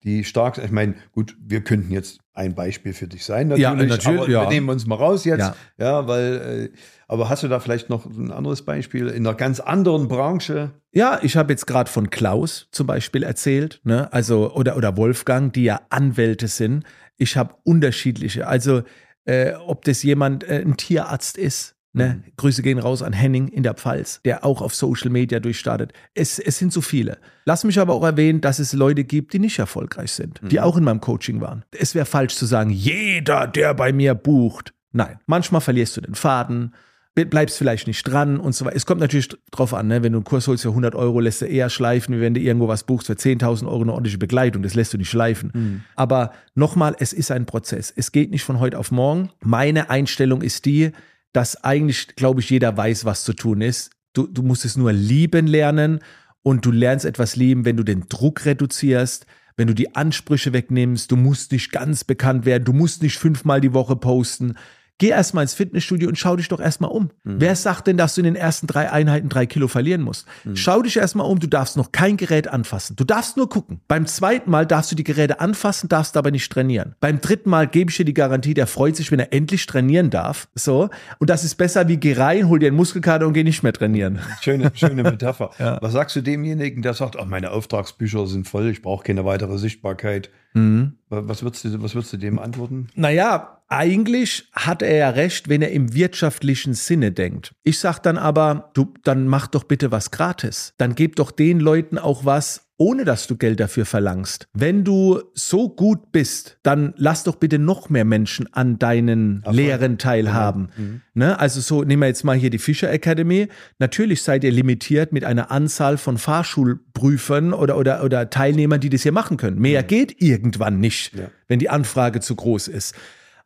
die stark? Ich meine, gut, wir könnten jetzt ein Beispiel für dich sein, natürlich, Ja, natürlich, aber ja. wir nehmen uns mal raus jetzt. Ja. Ja, weil, äh, aber hast du da vielleicht noch ein anderes Beispiel in einer ganz anderen Branche? Ja, ich habe jetzt gerade von Klaus zum Beispiel erzählt, ne? Also oder oder Wolfgang, die ja Anwälte sind. Ich habe unterschiedliche. Also äh, ob das jemand äh, ein Tierarzt ist. Ne? Grüße gehen raus an Henning in der Pfalz, der auch auf Social Media durchstartet. Es, es sind so viele. Lass mich aber auch erwähnen, dass es Leute gibt, die nicht erfolgreich sind, die auch in meinem Coaching waren. Es wäre falsch zu sagen, jeder, der bei mir bucht. Nein, manchmal verlierst du den Faden, bleibst vielleicht nicht dran und so weiter. Es kommt natürlich drauf an, ne? wenn du einen Kurs holst für 100 Euro, lässt du eher schleifen, wie wenn du irgendwo was buchst für 10.000 Euro eine ordentliche Begleitung. Das lässt du nicht schleifen. Aber nochmal, es ist ein Prozess. Es geht nicht von heute auf morgen. Meine Einstellung ist die, dass eigentlich, glaube ich, jeder weiß, was zu tun ist. Du, du musst es nur lieben lernen und du lernst etwas lieben, wenn du den Druck reduzierst, wenn du die Ansprüche wegnimmst, du musst nicht ganz bekannt werden, du musst nicht fünfmal die Woche posten. Geh erstmal ins Fitnessstudio und schau dich doch erstmal um. Wer sagt denn, dass du in den ersten drei Einheiten drei Kilo verlieren musst? Schau dich erstmal um, du darfst noch kein Gerät anfassen. Du darfst nur gucken. Beim zweiten Mal darfst du die Geräte anfassen, darfst aber nicht trainieren. Beim dritten Mal gebe ich dir die Garantie, der freut sich, wenn er endlich trainieren darf. So. Und das ist besser wie geh rein, hol dir einen Muskelkater und geh nicht mehr trainieren. Schöne, schöne Metapher. Was sagst du demjenigen, der sagt, oh, meine Auftragsbücher sind voll, ich brauche keine weitere Sichtbarkeit? Was, würdest du, was würdest du dem antworten? Naja, eigentlich hat er ja recht, wenn er im wirtschaftlichen Sinne denkt. Ich sag dann aber, du, dann mach doch bitte was gratis. Dann gib doch den Leuten auch was, ohne dass du Geld dafür verlangst. Wenn du so gut bist, dann lass doch bitte noch mehr Menschen an deinen Lehren teilhaben. Ne? Also so, nehmen wir jetzt mal hier die Fischer Academy. Natürlich seid ihr limitiert mit einer Anzahl von Fahrschulprüfern oder, oder, oder Teilnehmern, die das hier machen können. Mehr geht irgendwann nicht, Ja. wenn die Anfrage zu groß ist.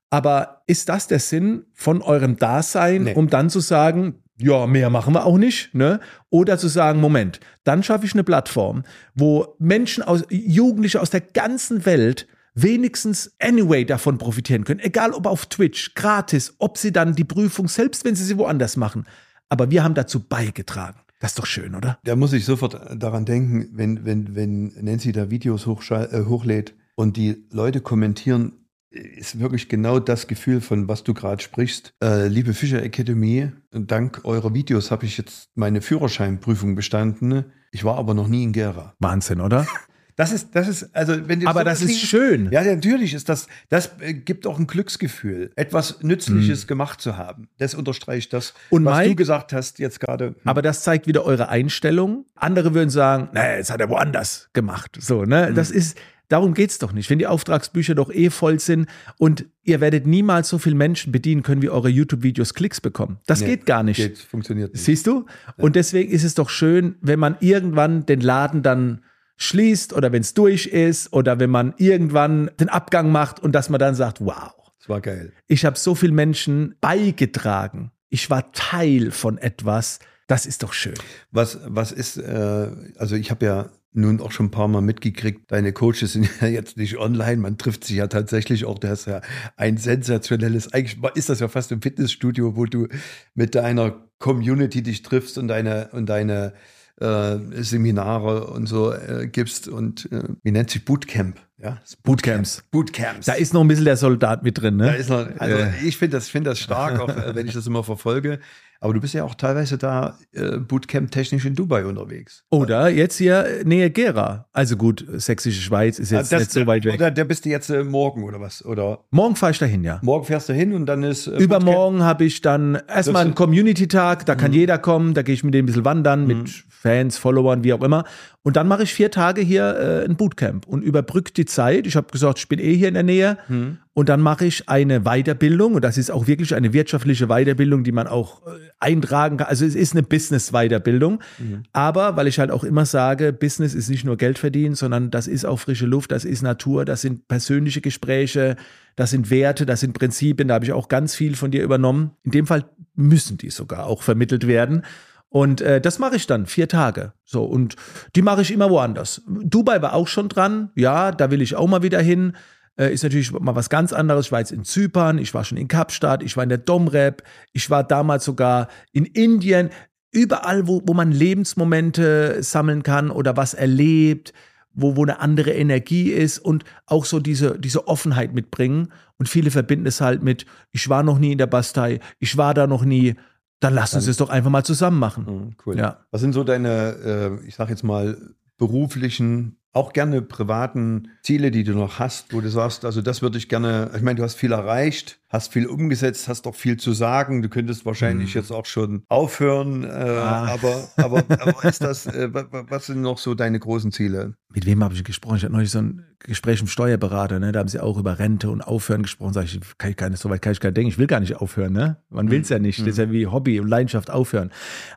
Aber ist das der Sinn von eurem Dasein, Nee. um dann zu sagen, ja, mehr machen wir auch nicht, ne? Oder zu sagen, Moment, dann schaffe ich eine Plattform, wo Menschen aus, Jugendliche aus der ganzen Welt wenigstens anyway davon profitieren können. Egal ob auf Twitch, gratis, ob sie dann die Prüfung, selbst wenn sie sie woanders machen. Aber wir haben dazu beigetragen. Das ist doch schön, oder? Da muss ich sofort daran denken, wenn, wenn, wenn Nancy da Videos äh, hochlädt und die Leute kommentieren, ist wirklich genau das Gefühl, von was du gerade sprichst. Äh, liebe Fischer Academy, dank eurer Videos habe ich jetzt meine Führerscheinprüfung bestanden. Ich war aber noch nie in Gera. Wahnsinn, oder? Das ist, das ist, also wenn du Aber sowas das ist liest- schön. Ja, natürlich ist das, das äh, gibt auch ein Glücksgefühl, etwas Nützliches gemacht zu haben. Das unterstreicht das. Und was Mike- du gesagt hast jetzt gerade. Aber das zeigt wieder eure Einstellung. Andere würden sagen, naja, jetzt hat er woanders gemacht. So, ne? Das ist, darum geht's doch nicht. Wenn die Auftragsbücher doch eh voll sind und ihr werdet niemals so viele Menschen bedienen können, wie eure YouTube-Videos Klicks bekommen. Das Nee, geht gar nicht. Geht, funktioniert nicht. Siehst du? Und deswegen ist es doch schön, wenn man irgendwann den Laden dann schließt oder wenn es durch ist oder wenn man irgendwann den Abgang macht und dass man dann sagt, wow, Das war geil. ich habe so viel Menschen beigetragen. Ich war Teil von etwas. Das ist doch schön. Was, was ist, äh, also ich habe ja nun auch schon ein paar Mal mitgekriegt, deine Coaches sind ja jetzt nicht online, man trifft sich ja tatsächlich auch, du hast ja ein sensationelles, eigentlich ist das ja fast im Fitnessstudio, wo du mit deiner Community dich triffst und deine, und deine äh, Seminare und so äh, gibst und äh, wie nennt sich Bootcamp, ja? Das Bootcamps. Bootcamps. Da ist noch ein bisschen der Soldat mit drin, Da ne? ist noch, also ich finde das, find das stark, auch wenn ich das immer verfolge. Aber du bist ja auch teilweise da äh, Bootcamp-technisch in Dubai unterwegs. Oder jetzt hier äh, Nähe Gera. Also gut, Sächsische Schweiz ist jetzt Ah, nicht so weit weg. Oder der bist du jetzt äh, morgen oder was? Oder Morgen fahre ich dahin, ja. morgen fährst du hin und dann ist äh, Übermorgen habe ich dann erstmal einen Community-Tag, da Mhm. kann jeder kommen, da gehe ich mit denen ein bisschen wandern, mit Fans, Followern, wie auch immer. Und dann mache ich vier Tage hier äh, ein Bootcamp und überbrückt die Zeit. Ich habe gesagt, ich bin eh hier in der Nähe. Mhm. Und dann mache ich eine Weiterbildung und das ist auch wirklich eine wirtschaftliche Weiterbildung, die man auch äh, eintragen kann. Also es ist eine Business-Weiterbildung. Mhm. Aber weil ich halt auch immer sage, Business ist nicht nur Geld verdienen, sondern das ist auch frische Luft, das ist Natur, das sind persönliche Gespräche, das sind Werte, das sind Prinzipien. Da habe ich auch ganz viel von dir übernommen. In dem Fall müssen die sogar auch vermittelt werden. Und äh, das mache ich dann, vier Tage. So, und die mache ich immer woanders. Dubai war auch schon dran. Ja, da will ich auch mal wieder hin. Äh, ist natürlich mal was ganz anderes. Ich war jetzt in Zypern, ich war schon in Kapstadt, ich war in der Domrep, ich war damals sogar in Indien. Überall, wo, wo man Lebensmomente sammeln kann oder was erlebt, wo, wo eine andere Energie ist und auch so diese, diese Offenheit mitbringen. Und viele verbinden es halt mit, ich war noch nie in der Bastei, ich war da noch nie. Dann lass uns es doch einfach mal zusammen machen. Mhm, cool. Ja. Was sind so deine, äh, ich sag jetzt mal, beruflichen, auch gerne privaten Ziele, die du noch hast, wo du sagst, also das würde ich gerne, ich meine, du hast viel erreicht, hast viel umgesetzt, hast doch viel zu sagen, du könntest wahrscheinlich jetzt auch schon aufhören, äh, Ah. aber, aber, aber ist das, äh, wa- wa- was sind noch so deine großen Ziele? Mit wem habe ich gesprochen? Ich hatte neulich so ein Gespräch mit dem Steuerberater, ne? Da haben sie auch über Rente und Aufhören gesprochen. Sag ich, kann ich gar nicht, so weit kann ich gar nicht denken. Ich will gar nicht aufhören, ne? Man will es ja nicht. Das ist ja wie Hobby und Leidenschaft aufhören.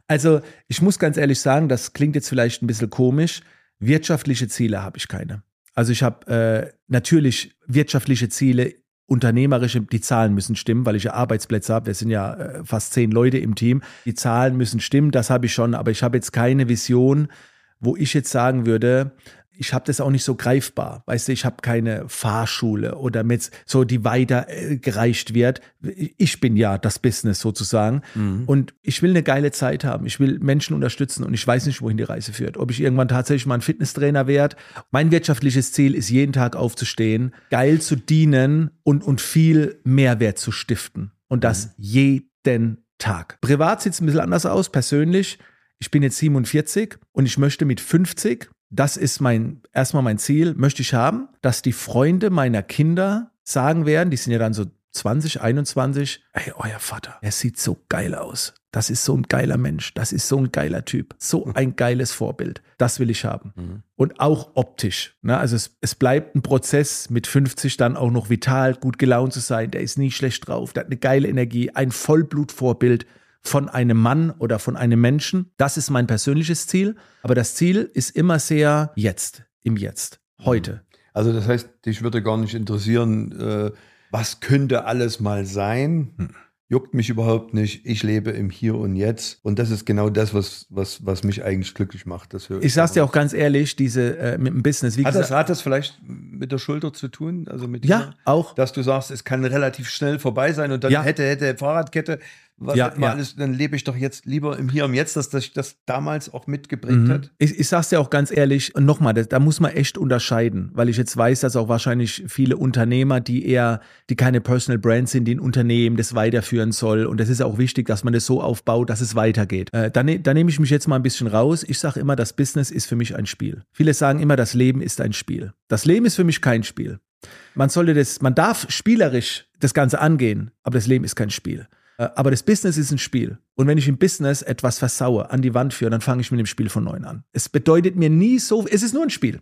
Also, ich muss ganz ehrlich sagen, das klingt jetzt vielleicht ein bisschen komisch. Wirtschaftliche Ziele habe ich keine. Also ich habe äh, natürlich wirtschaftliche Ziele, unternehmerische, die Zahlen müssen stimmen, weil ich ja Arbeitsplätze habe. Wir sind ja äh, fast zehn Leute im Team. Die Zahlen müssen stimmen, das habe ich schon, aber ich habe jetzt keine Vision, wo ich jetzt sagen würde, ich habe das auch nicht so greifbar. Weißt du, ich habe keine Fahrschule oder mit so, die weiter äh, gereicht wird. Ich bin ja das Business sozusagen. Und ich will eine geile Zeit haben. Ich will Menschen unterstützen und ich weiß nicht, wohin die Reise führt. Ob ich irgendwann tatsächlich mal ein Fitnesstrainer werde. Mein wirtschaftliches Ziel ist, jeden Tag aufzustehen, geil zu dienen und, und viel Mehrwert zu stiften. Und das jeden Tag. Privat sieht es ein bisschen anders aus, persönlich. Ich bin jetzt 47 und ich möchte mit 50, das ist mein, erstmal mein Ziel, möchte ich haben, dass die Freunde meiner Kinder sagen werden, die sind ja dann so 20, 21, ey, euer Vater, er sieht so geil aus. Das ist so ein geiler Mensch. Das ist so ein geiler Typ. So ein geiles Vorbild. Das will ich haben. Und auch optisch. Ne? Also es, es bleibt ein Prozess mit 50 dann auch noch vital, gut gelaunt zu sein. Der ist nie schlecht drauf. Der hat eine geile Energie. Ein Vollblutvorbild von einem Mann oder von einem Menschen. Das ist mein persönliches Ziel. Aber das Ziel ist immer sehr jetzt, im Jetzt, heute. Also das heißt, dich würde gar nicht interessieren, äh, was könnte alles mal sein? Hm. Juckt mich überhaupt nicht. Ich lebe im Hier und Jetzt. Und das ist genau das, was, was, was mich eigentlich glücklich macht. Das höre Ich sag's dir auch ganz ehrlich, diese äh, mit dem Business, wie Hat das, gesagt, hat das vielleicht mit der Schulter zu tun? Also mit ja, dieser- auch. dass du sagst, es kann relativ schnell vorbei sein und dann Ja. hätte, hätte Fahrradkette, was Ja, ja. alles, dann lebe ich doch jetzt lieber im Hier und Jetzt, dass das das damals auch mitgeprägt Mhm. hat. Ich, ich sag's dir auch ganz ehrlich, und nochmal, da, muss man echt unterscheiden, weil ich jetzt weiß, dass auch wahrscheinlich viele Unternehmer, die eher, die keine Personal Brand sind, die ein Unternehmen das weiterführen soll. Und das ist auch wichtig, dass man das so aufbaut, dass es weitergeht. Äh, da ne, da nehme ich mich jetzt mal ein bisschen raus. Ich sage immer, das Business ist für mich ein Spiel. Viele sagen immer, das Leben ist ein Spiel. Das Leben ist für mich kein Spiel. Man sollte das, man darf spielerisch das Ganze angehen, aber das Leben ist kein Spiel. Äh, Aber das Business ist ein Spiel. Und wenn ich im Business etwas versaue, an die Wand führe, dann fange ich mit dem Spiel von neuem an. Es bedeutet mir nie so, es ist nur ein Spiel.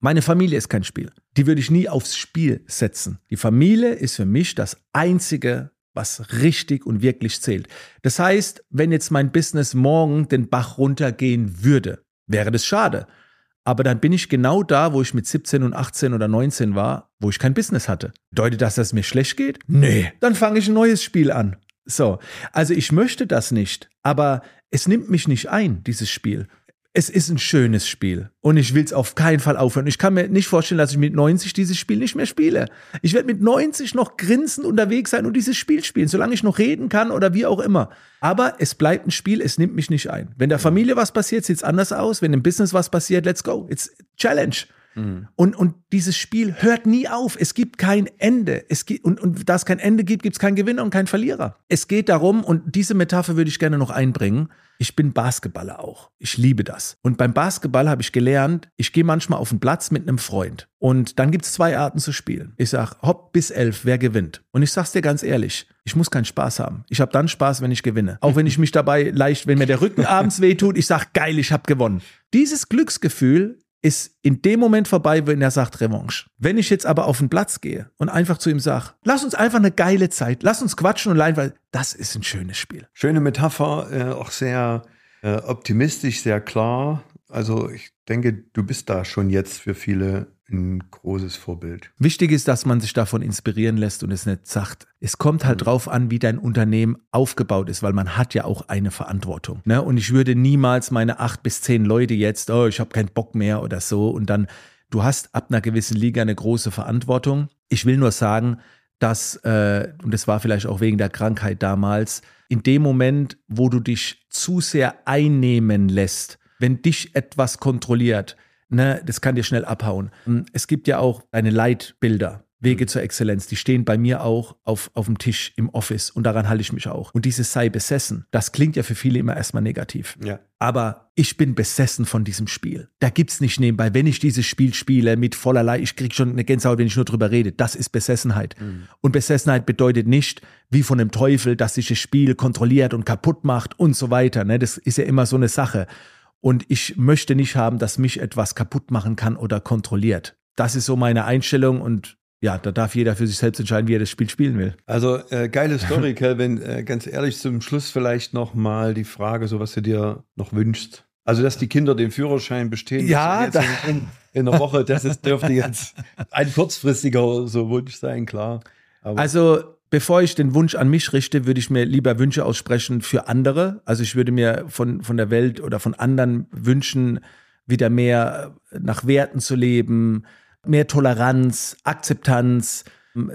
Meine Familie ist kein Spiel. Die würde ich nie aufs Spiel setzen. Die Familie ist für mich das Einzige, was richtig und wirklich zählt. Das heißt, wenn jetzt mein Business morgen den Bach runtergehen würde, wäre das schade. Aber dann bin ich genau da, wo ich mit 17 und 18 oder 19 war, wo ich kein Business hatte. Bedeutet das, dass es mir schlecht geht? Nee. Dann fange ich ein neues Spiel an. So. Also ich möchte das nicht, aber es nimmt mich nicht ein, dieses Spiel es ist ein schönes Spiel und ich will es auf keinen Fall aufhören. Ich kann mir nicht vorstellen, dass ich mit 90 dieses Spiel nicht mehr spiele. Ich werde mit 90 noch grinsend unterwegs sein und dieses Spiel spielen, solange ich noch reden kann oder wie auch immer. Aber es bleibt ein Spiel, es nimmt mich nicht ein. Wenn der Familie was passiert, sieht es anders aus. Wenn im Business was passiert, let's go. It's Challenge. Mhm. Und, und dieses Spiel hört nie auf. Es gibt kein Ende. Es gibt, und, und da es kein Ende gibt, gibt es keinen Gewinner und keinen Verlierer. Es geht darum, und diese Metapher würde ich gerne noch einbringen, ich bin Basketballer auch. Ich liebe das. Und beim Basketball habe ich gelernt, ich gehe manchmal auf den Platz mit einem Freund. Und dann gibt es zwei Arten zu spielen. Ich sage, hopp bis elf, wer gewinnt? Und ich sag's dir ganz ehrlich, ich muss keinen Spaß haben. Ich habe dann Spaß, wenn ich gewinne. Auch wenn ich mich dabei leicht, wenn mir der Rücken abends wehtut, ich sag geil, ich habe gewonnen. Dieses Glücksgefühl ist in dem Moment vorbei, wenn er sagt Revanche. Wenn ich jetzt aber auf den Platz gehe und einfach zu ihm sage, lass uns einfach eine geile Zeit, lass uns quatschen und leiden, weil das ist ein schönes Spiel. Schöne Metapher, äh, auch sehr äh, optimistisch, sehr klar. Also ich denke, du bist da schon jetzt für viele ein großes Vorbild. Wichtig ist, dass man sich davon inspirieren lässt und es nicht sagt. Es kommt halt mhm. drauf an, wie dein Unternehmen aufgebaut ist, weil man hat ja auch eine Verantwortung. Ne? Und ich würde niemals meine acht bis zehn Leute jetzt, oh, ich habe keinen Bock mehr oder so. Und dann, du hast ab einer gewissen Liga eine große Verantwortung. Ich will nur sagen, dass, äh, und das war vielleicht auch wegen der Krankheit damals, in dem Moment, wo du dich zu sehr einnehmen lässt, wenn dich etwas kontrolliert, ne, das kann dir schnell abhauen. Hm, es gibt ja auch deine Leitbilder. Wege mhm. zur Exzellenz, die stehen bei mir auch auf, auf dem Tisch im Office und daran halte ich mich auch. Und dieses sei besessen, das klingt ja für viele immer erstmal negativ. Ja. Aber ich bin besessen von diesem Spiel. Da gibt es nicht nebenbei, wenn ich dieses Spiel spiele mit vollerlei, ich kriege schon eine Gänsehaut, wenn ich nur drüber rede. Das ist Besessenheit. Mhm. Und Besessenheit bedeutet nicht, wie von einem Teufel, dass sich das Spiel kontrolliert und kaputt macht und so weiter. Ne? Das ist ja immer so eine Sache. Und ich möchte nicht haben, dass mich etwas kaputt machen kann oder kontrolliert. Das ist so meine Einstellung und ja, da darf jeder für sich selbst entscheiden, wie er das Spiel spielen will. Also äh, geile Story, Kelvin. Äh, ganz ehrlich, zum Schluss vielleicht noch mal die Frage, so was du dir noch wünschst. Also, dass die Kinder den Führerschein bestehen. Ja, in, in, in einer Woche, das ist, dürfte jetzt ein kurzfristiger so Wunsch sein, klar. Aber also bevor ich den Wunsch an mich richte, würde ich mir lieber Wünsche aussprechen für andere. Also ich würde mir von, von der Welt oder von anderen wünschen, wieder mehr nach Werten zu leben, mehr Toleranz, Akzeptanz.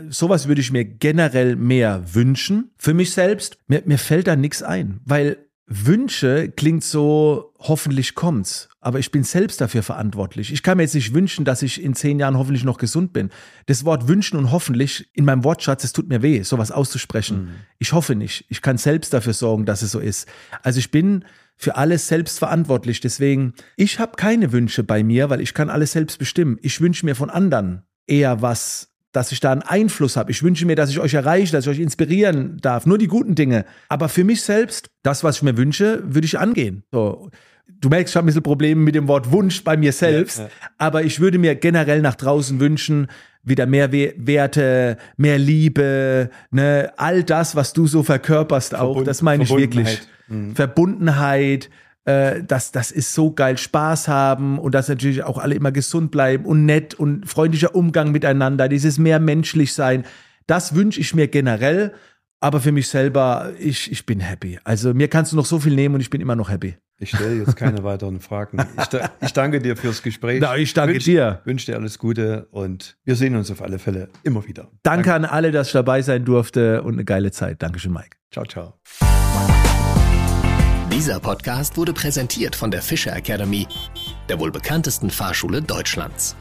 Sowas würde ich mir generell mehr wünschen. Für mich selbst, mir, mir fällt da nichts ein, weil Wünsche klingt so, hoffentlich kommt's. Aber ich bin selbst dafür verantwortlich. Ich kann mir jetzt nicht wünschen, dass ich in zehn Jahren hoffentlich noch gesund bin. Das Wort wünschen und hoffentlich in meinem Wortschatz, es tut mir weh, sowas auszusprechen. Mhm. Ich hoffe nicht. Ich kann selbst dafür sorgen, dass es so ist. Also ich bin für alles selbst verantwortlich. Deswegen, ich habe keine Wünsche bei mir, weil ich kann alles selbst bestimmen. Ich wünsche mir von anderen eher was dass ich da einen Einfluss habe. Ich wünsche mir, dass ich euch erreiche, dass ich euch inspirieren darf. Nur die guten Dinge. Aber für mich selbst, das, was ich mir wünsche, würde ich angehen. So. Du merkst, ich habe ein bisschen Probleme mit dem Wort Wunsch bei mir selbst. Ja, ja. Aber ich würde mir generell nach draußen wünschen, wieder mehr Werte, mehr Liebe, ne, all das, was du so verkörperst auch, das meine ich wirklich. Mhm. Verbundenheit, äh, das, das ist so geil, Spaß haben und dass natürlich auch alle immer gesund bleiben und nett und freundlicher Umgang miteinander, dieses mehr menschlich sein. Das wünsche ich mir generell, aber für mich selber, ich, ich bin happy. Also mir kannst du noch so viel nehmen und ich bin immer noch happy. Ich stelle jetzt keine weiteren Fragen. Ich, ich, danke dir fürs Gespräch. Na, ich danke wünsch, dir. Wünsche dir alles Gute und wir sehen uns auf alle Fälle immer wieder. Danke, danke. an alle, dass ich dabei sein durfte und eine geile Zeit. Dankeschön, Mike. Ciao, ciao. Dieser Podcast wurde präsentiert von der Fischer Academy, der wohl bekanntesten Fahrschule Deutschlands.